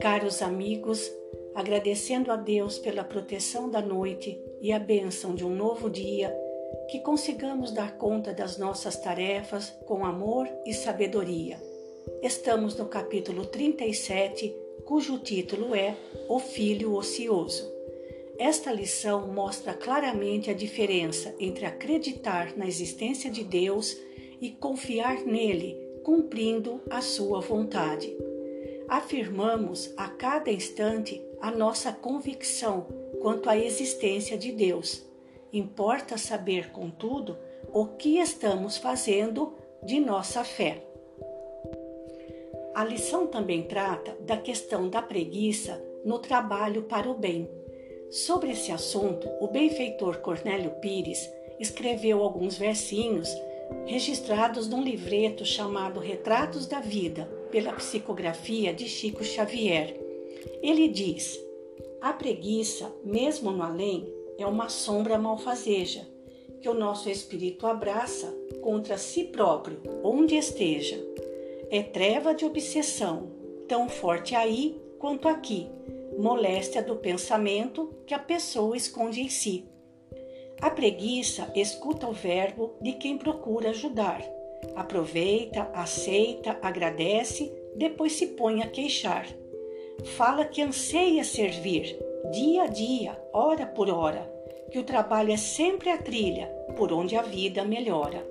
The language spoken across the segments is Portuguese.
Caros amigos, agradecendo a Deus pela proteção da noite e a bênção de um novo dia, que consigamos dar conta das nossas tarefas com amor e sabedoria. Estamos no capítulo 37, cujo título é O Filho Ocioso. Esta lição mostra claramente a diferença entre acreditar na existência de Deus e confiar nele, cumprindo a sua vontade. Afirmamos a cada instante a nossa convicção quanto à existência de Deus. Importa saber, contudo, o que estamos fazendo de nossa fé. A lição também trata da questão da preguiça no trabalho para o bem. Sobre esse assunto, o benfeitor Cornélio Pires escreveu alguns versinhos registrados num livreto chamado Retratos da Vida, pela psicografia de Chico Xavier. Ele diz: A preguiça, mesmo no além, é uma sombra malfazeja que o nosso espírito abraça contra si próprio, onde esteja. É treva de obsessão, tão forte aí quanto aqui, moléstia do pensamento que a pessoa esconde em si. A preguiça escuta o verbo de quem procura ajudar. Aproveita, aceita, agradece, depois se põe a queixar. Fala que anseia servir, dia a dia, hora por hora, que o trabalho é sempre a trilha por onde a vida melhora.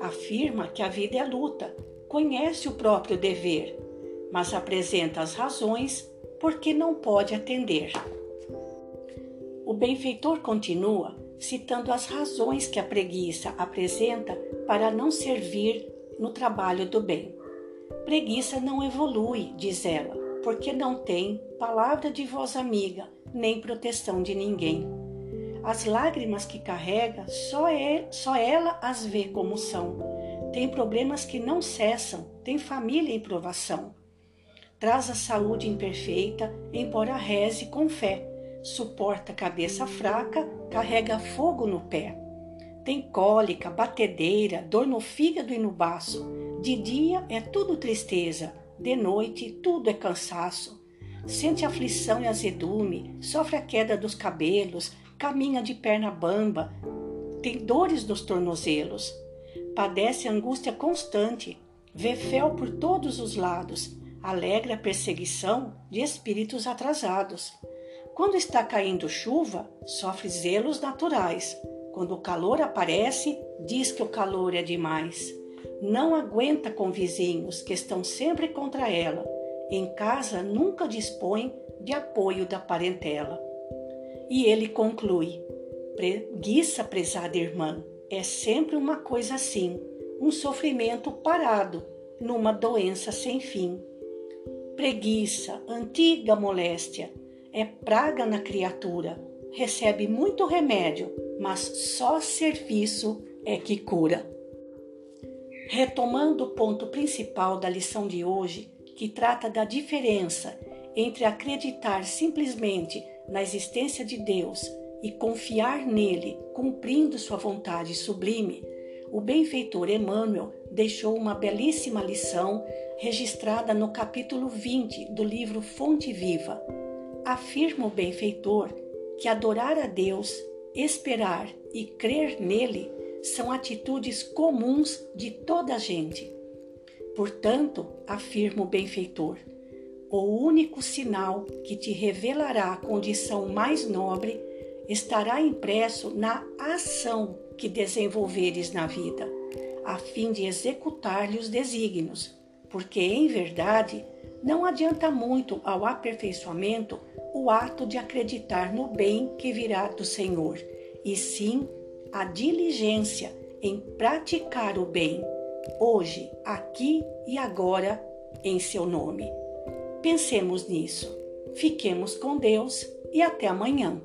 Afirma que a vida é luta, conhece o próprio dever, mas apresenta as razões porque não pode atender. O benfeitor continua citando as razões que a preguiça apresenta para não servir no trabalho do bem. Preguiça não evolui, diz ela, porque não tem palavra de voz amiga, nem proteção de ninguém. As lágrimas que carrega, só, é, só ela as vê como são. Tem problemas que não cessam, tem família em provação traz a saúde imperfeita, embora reze com fé, suporta cabeça fraca, carrega fogo no pé. Tem cólica, batedeira, dor no fígado e no baço. De dia é tudo tristeza, de noite tudo é cansaço. Sente aflição e azedume, sofre a queda dos cabelos, caminha de perna bamba, tem dores nos tornozelos. Padece angústia constante, vê fel por todos os lados, alegra a perseguição de espíritos atrasados. Quando está caindo chuva, sofre zelos naturais. Quando o calor aparece, diz que o calor é demais. Não aguenta com vizinhos que estão sempre contra ela. Em casa nunca dispõe de apoio da parentela. E ele conclui: Preguiça, prezada irmã, é sempre uma coisa assim, um sofrimento parado, numa doença sem fim. Preguiça, antiga moléstia, é praga na criatura. Recebe muito remédio, mas só serviço é que cura. Retomando o ponto principal da lição de hoje, que trata da diferença entre acreditar simplesmente na existência de Deus e confiar nele, cumprindo sua vontade sublime, o benfeitor Emmanuel deixou uma belíssima lição registrada no capítulo 20 do livro Fonte Viva. Afirma o benfeitor que adorar a Deus, esperar e crer nele são atitudes comuns de toda a gente. Portanto, afirma o benfeitor, o único sinal que te revelará a condição mais nobre estará impresso na ação que desenvolveres na vida, a fim de executar-lhe os desígnios, porque, em verdade, não adianta muito ao aperfeiçoamento o ato de acreditar no bem que virá do Senhor, e sim a diligência em praticar o bem, hoje, aqui e agora, em seu nome. Pensemos nisso. Fiquemos com Deus e até amanhã.